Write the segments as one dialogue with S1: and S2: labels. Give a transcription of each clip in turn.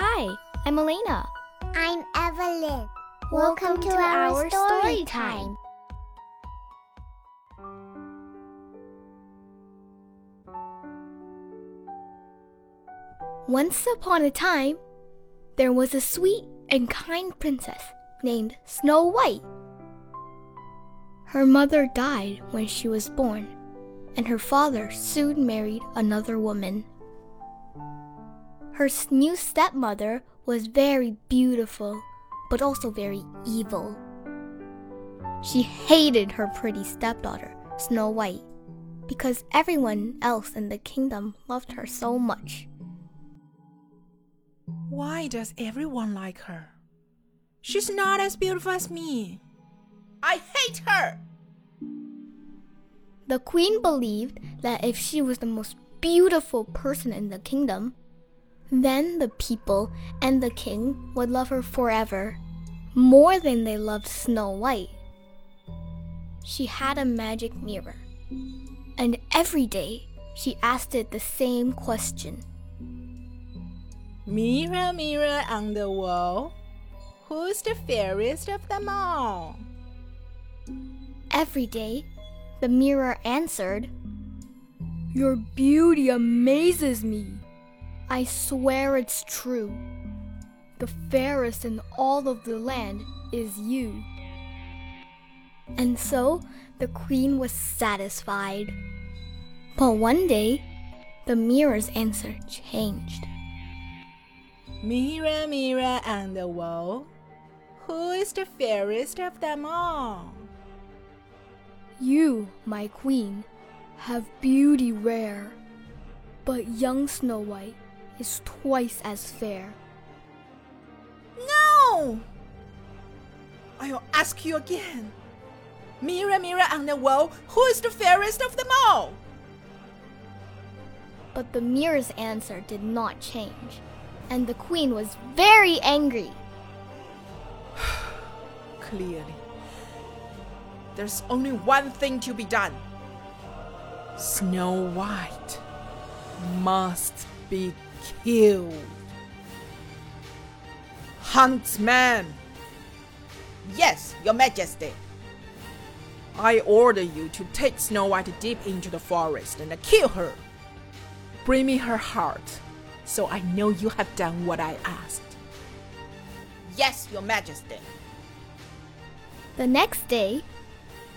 S1: Hi, I'm Elena.
S2: I'm Evelyn.
S1: Welcome to our story time. Once upon a time, there was a sweet and kind princess named Snow White. Her mother died when she was born, and her father soon married another woman. Her new stepmother was very beautiful, but also very evil. She hated her pretty stepdaughter, Snow White, because everyone else in the kingdom loved her so much.
S3: Why does everyone like her? She's not as beautiful as me. I hate her!
S1: The queen believed that if she was the most beautiful person in the kingdom, then the people and the king would love her forever, more than they loved Snow White. She had a magic mirror, and every day she asked it the same question.
S3: Mirror, mirror on the wall, who's the fairest of them all?
S1: Every day, the mirror answered, Your beauty amazes me. I swear it's true. The fairest in all of the land is you. And so the queen was satisfied. But one day, the mirror's answer changed.
S3: Mirror, mirror on the wall, who is the fairest of them all?
S1: You, my queen, have beauty rare, but young Snow White is twice as fair.
S3: No! I'll ask you again. Mirror, mirror on the wall, who is the fairest of them all?
S1: But the mirror's answer did not change, and the queen was very angry.
S3: Clearly, there's only one thing to be done. Snow White must be killed. Huntsman! Yes, Your Majesty. I order you to take Snow White deep into the forest and kill her. Bring me her heart, so I know you have done what I asked. Yes, Your Majesty.
S1: The next day,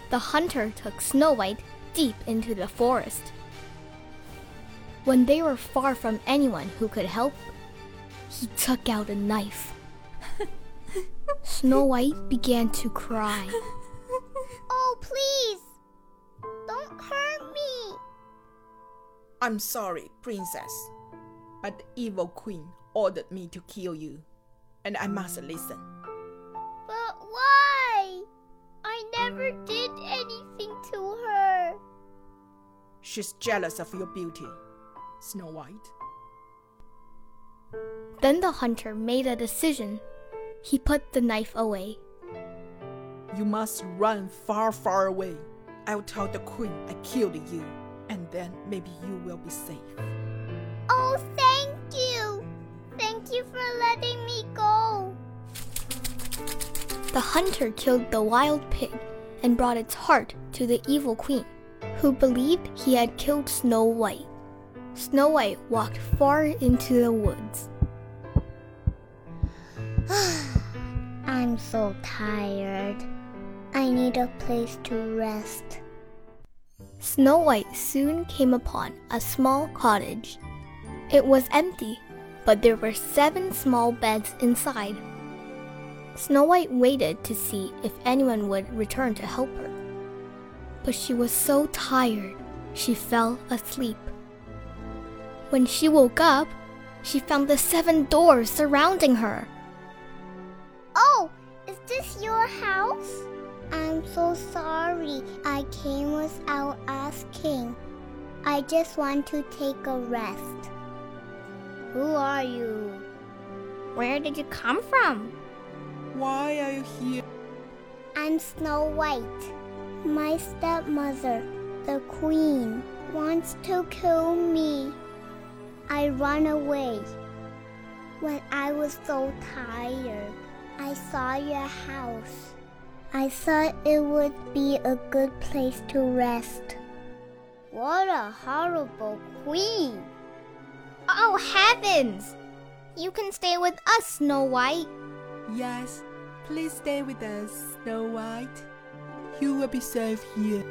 S1: the hunter took Snow White deep into the forest. When they were far from anyone who could help, he took out a knife. Snow White began to cry.
S2: Oh, please! Don't hurt me!
S3: I'm sorry, Princess, but the evil queen ordered me to kill you, and I must listen.
S2: But why? I never did anything to her.
S3: She's jealous of your beauty, Snow White.
S1: Then the hunter made a decision. He put the knife away.
S3: You must run far, far away. I'll tell the queen I killed you, and then maybe you will be safe.
S2: Oh, thank you! Thank you for letting me go.
S1: The hunter killed the wild pig and brought its heart to the evil queen, who believed he had killed Snow White. Snow White walked far into the woods.
S2: I'm so tired. I need a place to rest.
S1: Snow White soon came upon a small cottage. It was empty, but there were seven small beds inside. Snow White waited to see if anyone would return to help her. But she was so tired, she fell asleep. When she woke up, she found the seven doors surrounding her.
S2: Oh, is this your house? I'm so sorry. I came without asking. I just want to take a rest. Who are you?
S1: Where did you come from?
S3: Why are you here?
S2: I'm Snow White. My stepmother, the queen, wants to kill me. I ran away. When I was so tired, I saw your house. I thought it would be a good place to rest. What a horrible queen!
S1: Oh, heavens! You can stay with us, Snow White.
S3: Yes, please stay with us, Snow White. You will be safe here.